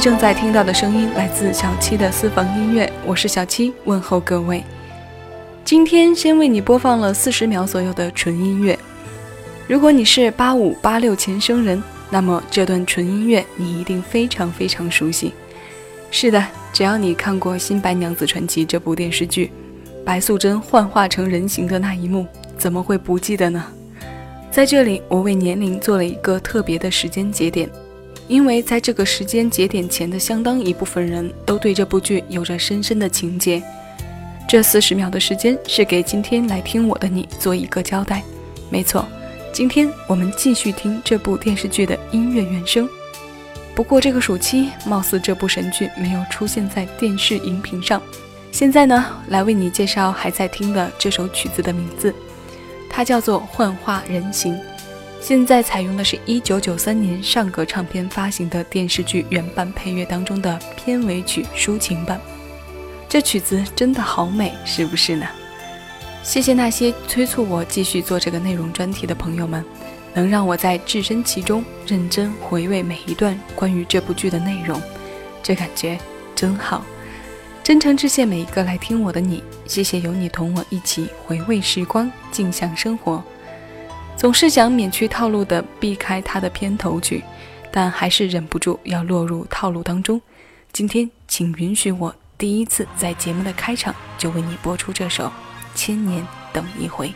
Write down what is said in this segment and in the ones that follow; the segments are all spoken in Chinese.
正在听到的声音来自小七的私房音乐，我是小七，问候各位。今天先为你播放了四十秒左右的纯音乐。如果你是八五八六前生人，那么这段纯音乐你一定非常非常熟悉。是的，只要你看过《新白娘子传奇》这部电视剧，白素贞幻化成人形的那一幕，怎么会不记得呢？在这里，我为年龄做了一个特别的时间节点。因为在这个时间节点前的相当一部分人都对这部剧有着深深的情结，这四十秒的时间是给今天来听我的你做一个交代。没错，今天我们继续听这部电视剧的音乐原声。不过这个暑期，貌似这部神剧没有出现在电视荧屏上。现在呢，来为你介绍还在听的这首曲子的名字，它叫做《幻化人形》。现在采用的是一九九三年上格唱片发行的电视剧原版配乐当中的片尾曲抒情版，这曲子真的好美，是不是呢？谢谢那些催促我继续做这个内容专题的朋友们，能让我在置身其中，认真回味每一段关于这部剧的内容，这感觉真好。真诚致谢每一个来听我的你，谢谢有你同我一起回味时光，静享生活。总是想免去套路的避开他的片头曲，但还是忍不住要落入套路当中。今天，请允许我第一次在节目的开场就为你播出这首《千年等一回》。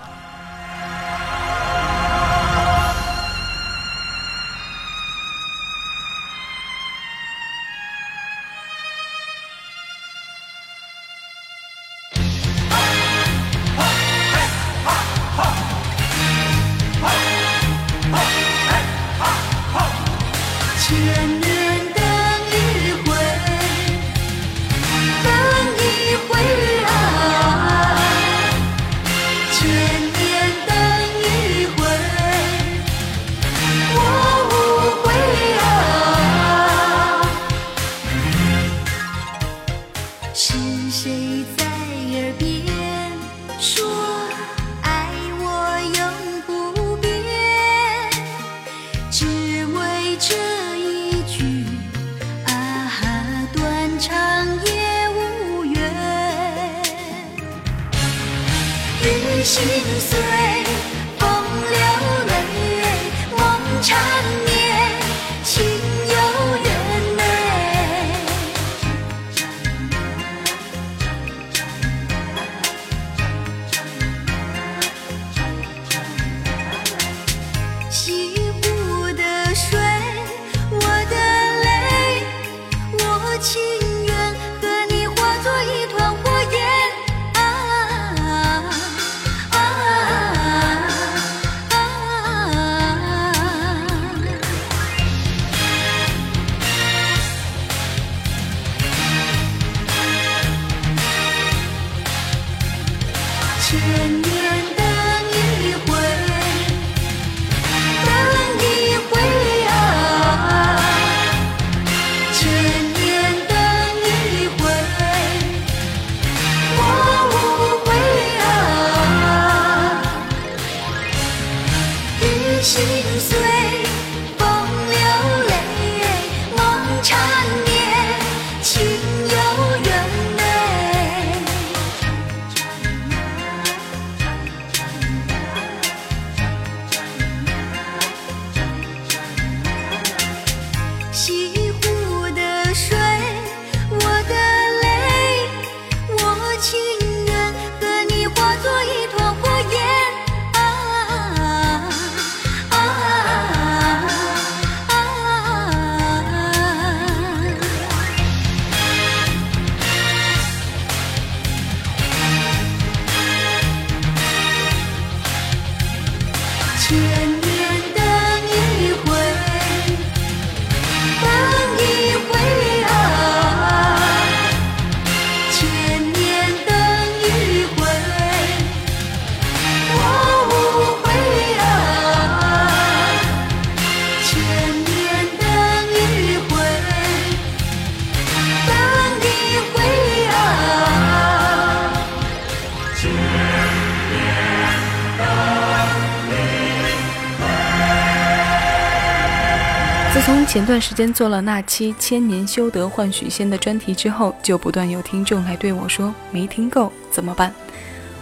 段时间做了那期“千年修得换许仙”的专题之后，就不断有听众来对我说没听够怎么办？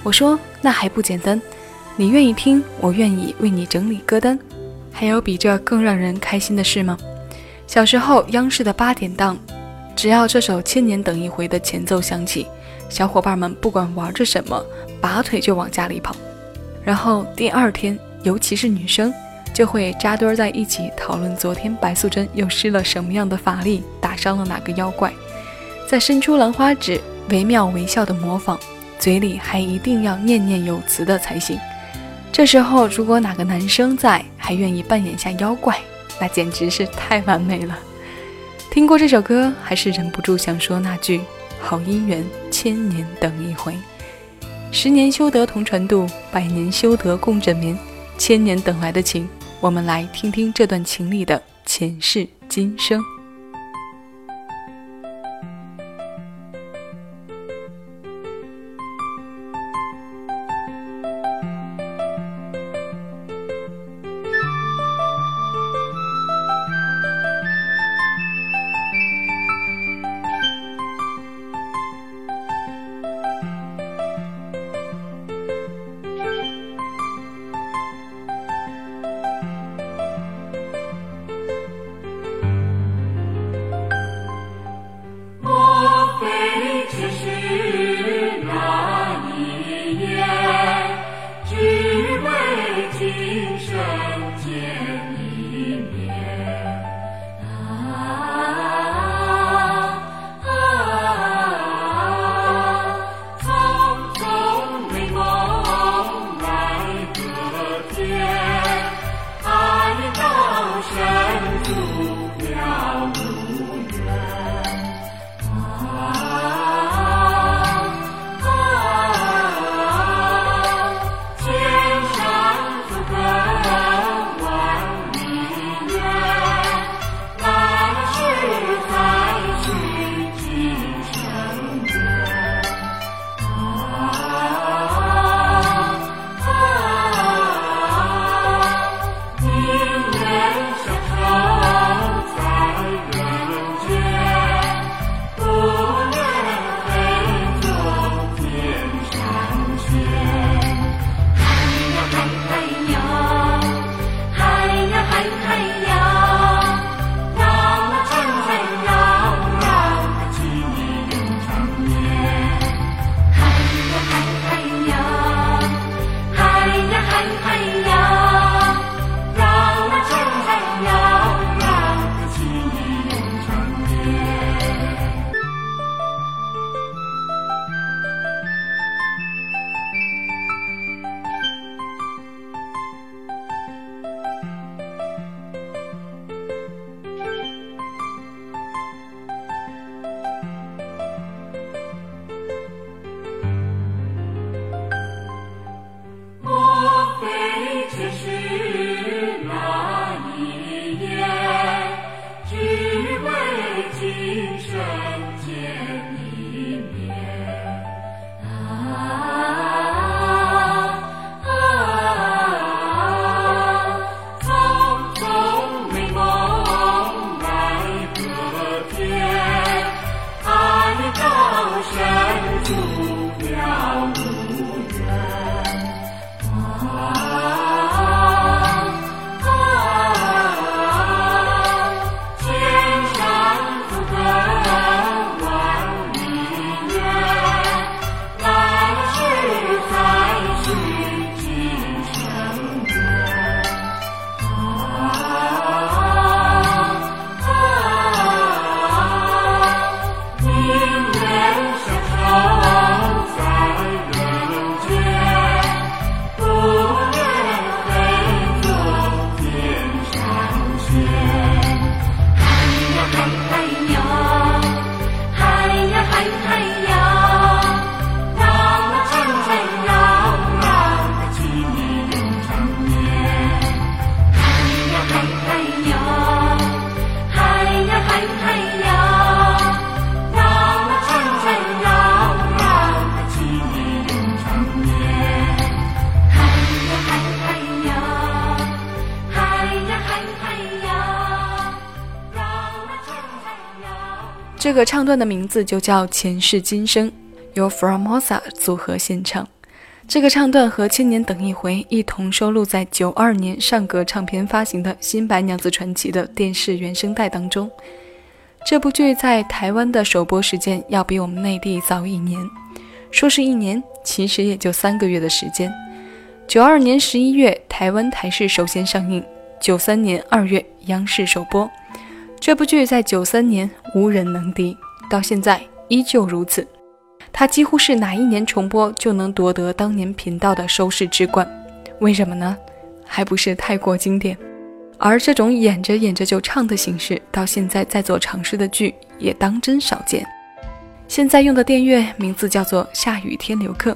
我说那还不简单，你愿意听，我愿意为你整理歌单。还有比这更让人开心的事吗？小时候央视的八点档，只要这首《千年等一回》的前奏响起，小伙伴们不管玩着什么，拔腿就往家里跑。然后第二天，尤其是女生。就会扎堆儿在一起讨论昨天白素贞又施了什么样的法力，打伤了哪个妖怪，再伸出兰花指，惟妙惟肖的模仿，嘴里还一定要念念有词的才行。这时候如果哪个男生在，还愿意扮演下妖怪，那简直是太完美了。听过这首歌，还是忍不住想说那句：好姻缘，千年等一回，十年修得同船渡，百年修得共枕眠，千年等来的情。我们来听听这段情里的前世今生。山谷这个唱段的名字就叫《前世今生》，由 Formosa 组合献唱。这个唱段和《千年等一回》一同收录在九二年上格唱片发行的《新白娘子传奇》的电视原声带当中。这部剧在台湾的首播时间要比我们内地早一年，说是一年，其实也就三个月的时间。九二年十一月，台湾台视首先上映；九三年二月，央视首播。这部剧在九三年无人能敌，到现在依旧如此。它几乎是哪一年重播就能夺得当年频道的收视之冠。为什么呢？还不是太过经典。而这种演着演着就唱的形式，到现在在做尝试的剧也当真少见。现在用的电乐名字叫做《下雨天留客》，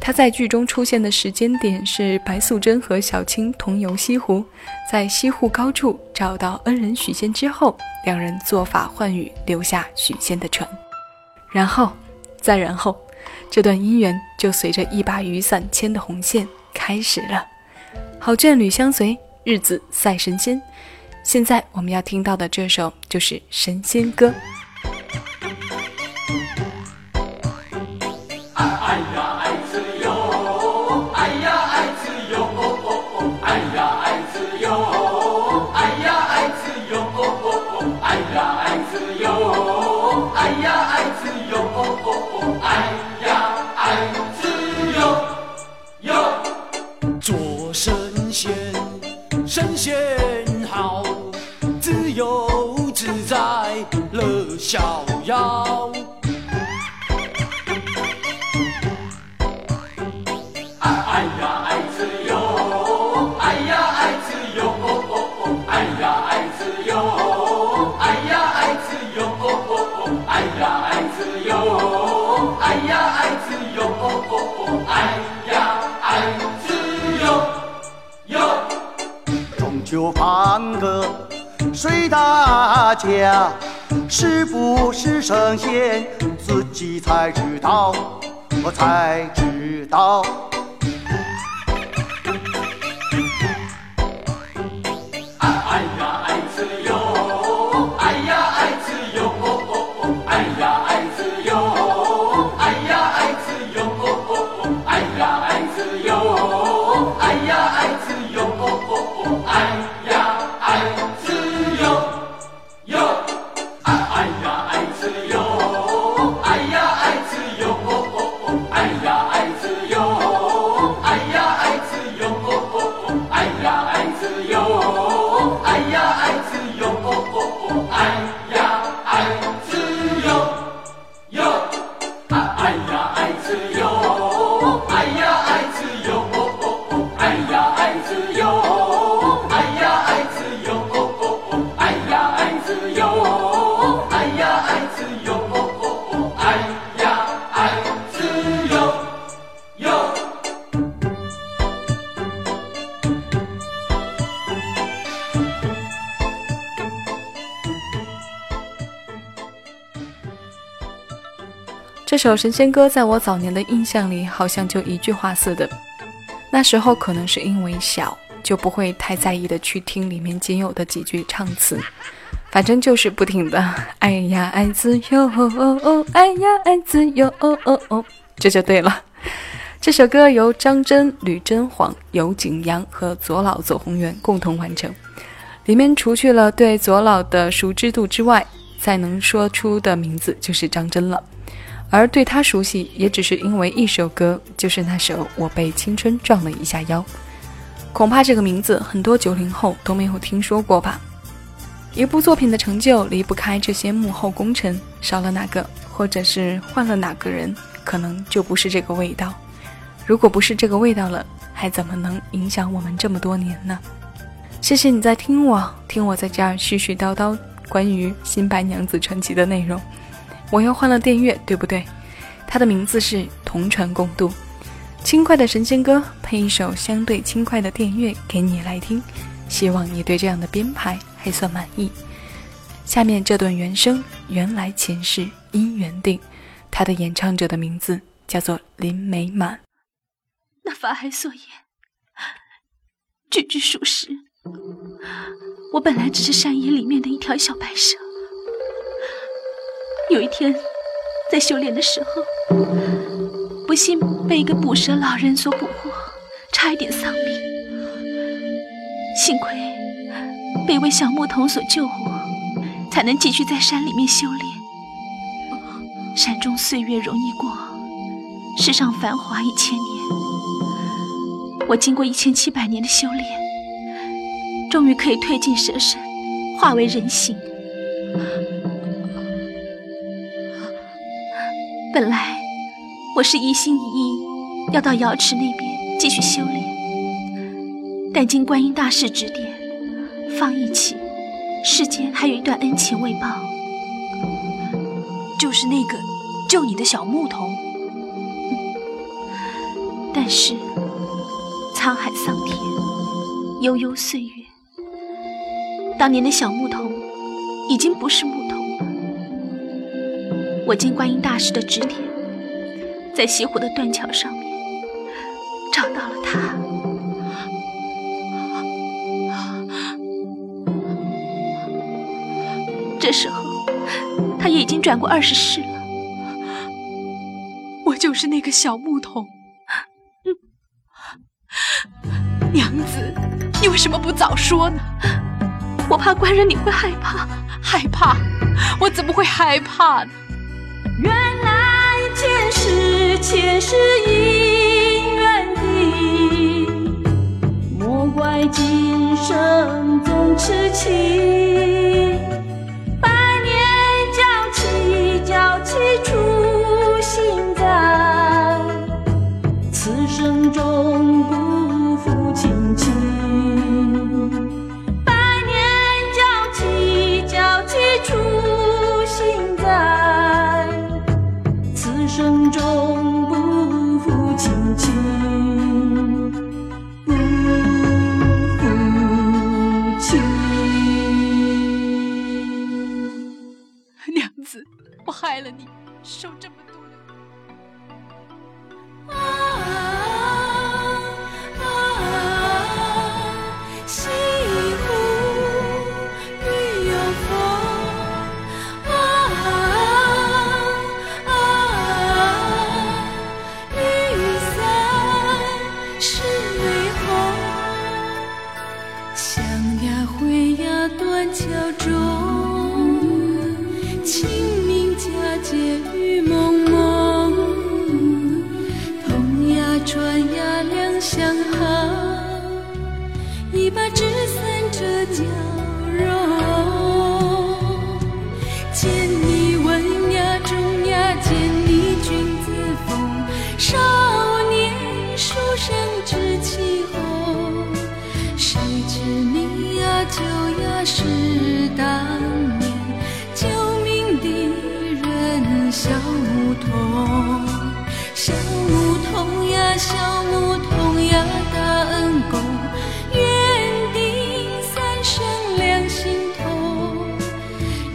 他在剧中出现的时间点是白素贞和小青同游西湖，在西湖高处找到恩人许仙之后，两人做法换雨，留下许仙的船。然后，再然后，这段姻缘就随着一把雨伞牵的红线开始了。好眷侣相随。日子赛神仙，现在我们要听到的这首就是《神仙歌》。做神仙，神仙好，自由自在乐逍遥。睡大觉。是不是神仙，自己才知道，我才知道。哎呀，哎，哎，哎这首神仙歌在我早年的印象里，好像就一句话似的。那时候可能是因为小，就不会太在意的去听里面仅有的几句唱词，反正就是不停的“哎呀爱自由，哎呀爱自由”，这就对了。这首歌由张真、吕真晃、尤景阳和左老左宏元共同完成，里面除去了对左老的熟知度之外，再能说出的名字就是张真了。而对他熟悉，也只是因为一首歌，就是那首《我被青春撞了一下腰》。恐怕这个名字很多九零后都没有听说过吧？一部作品的成就离不开这些幕后功臣，少了哪个，或者是换了哪个人，可能就不是这个味道。如果不是这个味道了，还怎么能影响我们这么多年呢？谢谢你在听我，听我在这儿絮絮叨叨关于《新白娘子传奇》的内容。我又换了电乐，对不对？它的名字是《同船共渡》，轻快的神仙歌配一首相对轻快的电乐给你来听，希望你对这样的编排还算满意。下面这段原声，原来前世因缘定，它的演唱者的名字叫做林美满。那法海所言，句句属实。我本来只是山野里面的一条小白蛇。有一天，在修炼的时候，不幸被一个捕蛇老人所捕获，差一点丧命。幸亏被一位小牧童所救活，才能继续在山里面修炼。山中岁月容易过，世上繁华一千年。我经过一千七百年的修炼，终于可以褪尽蛇身，化为人形。本来我是一心一意要到瑶池那边继续修炼，但经观音大师指点，放一起，世间还有一段恩情未报，就是那个救你的小牧童。但是沧海桑田，悠悠岁月，当年的小牧童已经不是牧。我经观音大师的指点，在西湖的断桥上面找到了他。这时候，他也已经转过二十世了。我就是那个小牧童。娘子，你为什么不早说呢？我怕官人你会害怕。害怕？我怎么会害怕呢？原来前世前世姻缘定，莫怪今生总痴情。受这么童。小牧童呀，小牧童呀，大恩公，愿定三生两心同，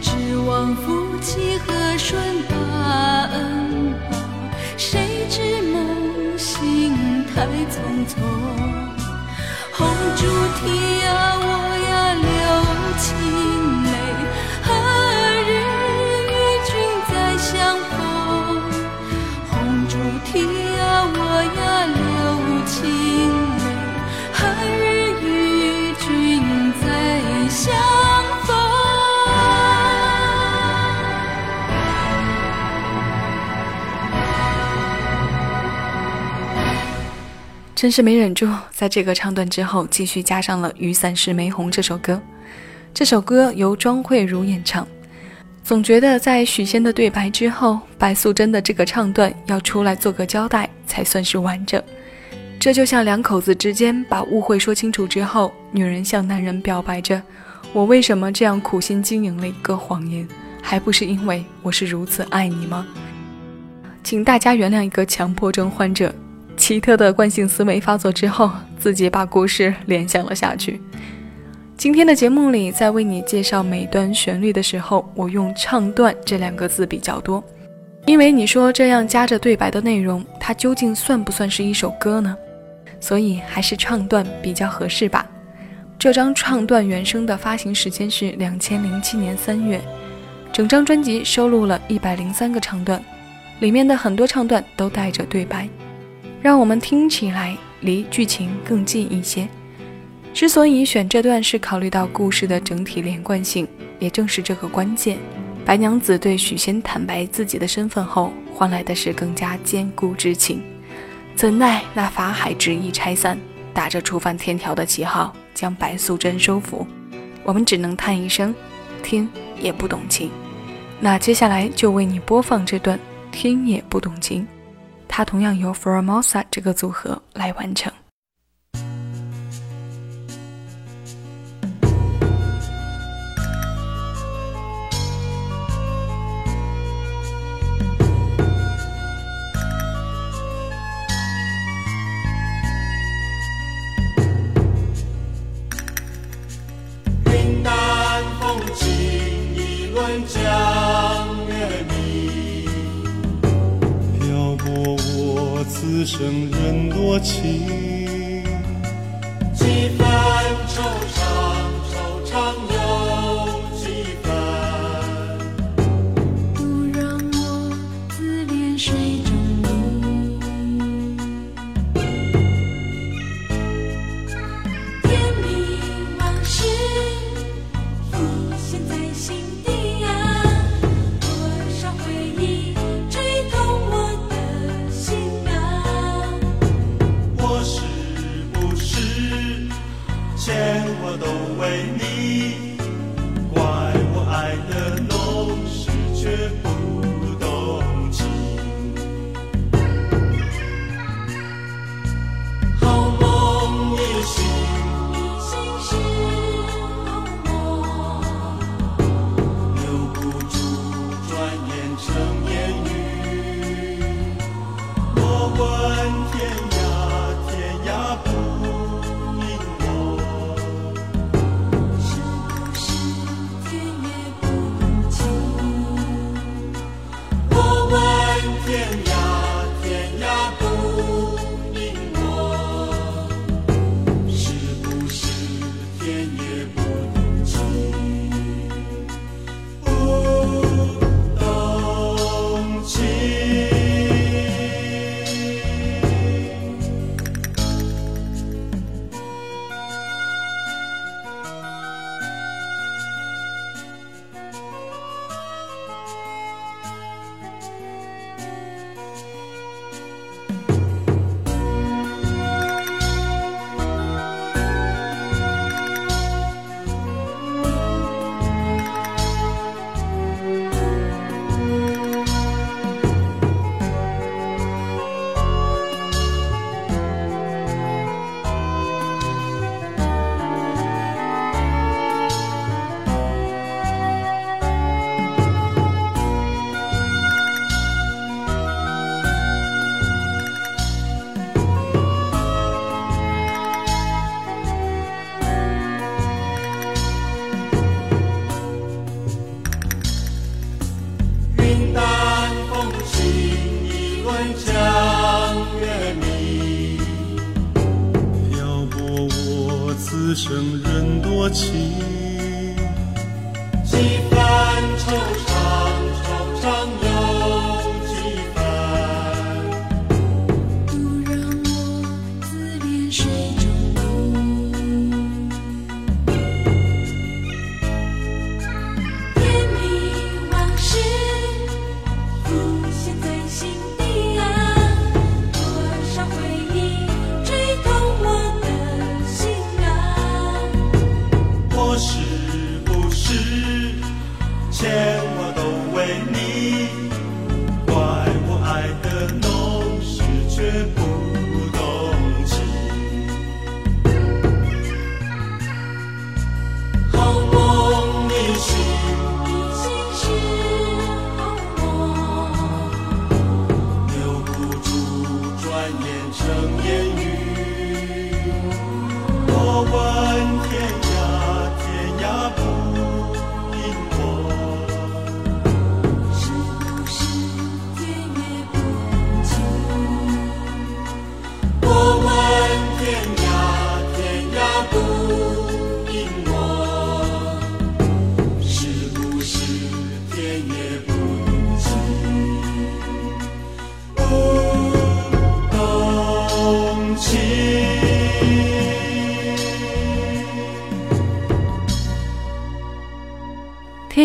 指望夫妻和顺把恩报，谁知梦醒太匆匆。真是没忍住，在这个唱段之后，继续加上了《雨伞是玫红》这首歌。这首歌由庄慧茹演唱。总觉得在许仙的对白之后，白素贞的这个唱段要出来做个交代，才算是完整。这就像两口子之间把误会说清楚之后，女人向男人表白着：“我为什么这样苦心经营了一个谎言，还不是因为我是如此爱你吗？”请大家原谅一个强迫症患者。奇特的惯性思维发作之后，自己把故事联想了下去。今天的节目里，在为你介绍每段旋律的时候，我用“唱段”这两个字比较多，因为你说这样夹着对白的内容，它究竟算不算是一首歌呢？所以还是唱段比较合适吧。这张唱段原声的发行时间是两千零七年三月，整张专辑收录了一百零三个唱段，里面的很多唱段都带着对白，让我们听起来离剧情更近一些。之所以选这段，是考虑到故事的整体连贯性，也正是这个关键。白娘子对许仙坦白自己的身份后，换来的是更加坚固之情。怎奈那法海执意拆散，打着触犯天条的旗号，将白素贞收服。我们只能叹一声，听也不懂情。那接下来就为你播放这段《听也不懂情》，它同样由 Formosa 这个组合来完成。生人多情，some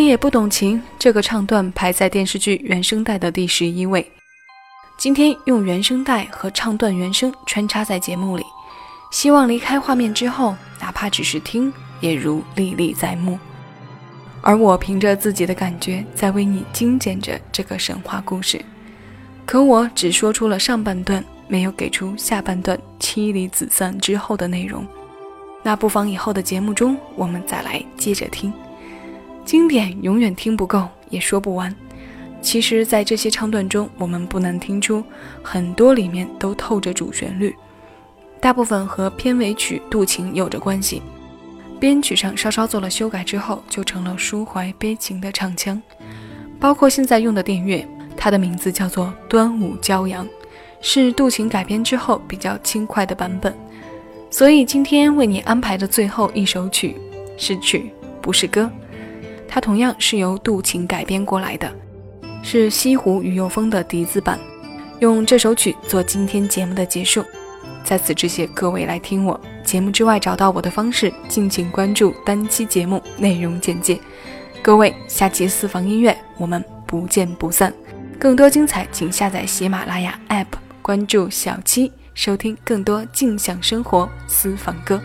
也不懂情这个唱段排在电视剧原声带的第十一位。今天用原声带和唱段原声穿插在节目里，希望离开画面之后，哪怕只是听，也如历历在目。而我凭着自己的感觉，在为你精简着这个神话故事。可我只说出了上半段，没有给出下半段妻离子散之后的内容。那不妨以后的节目中，我们再来接着听。经典永远听不够，也说不完。其实，在这些唱段中，我们不难听出很多里面都透着主旋律，大部分和片尾曲《渡情》有着关系。编曲上稍稍做了修改之后，就成了抒怀悲情的唱腔。包括现在用的电乐，它的名字叫做《端午骄阳》，是《渡情》改编之后比较轻快的版本。所以今天为你安排的最后一首曲是曲，不是歌。它同样是由《渡情》改编过来的。是西湖雨又风的笛子版，用这首曲做今天节目的结束。在此致谢各位来听我节目之外找到我的方式，敬请关注单期节目内容简介。各位，下期私房音乐我们不见不散。更多精彩，请下载喜马拉雅 APP，关注小七，收听更多静享生活私房歌。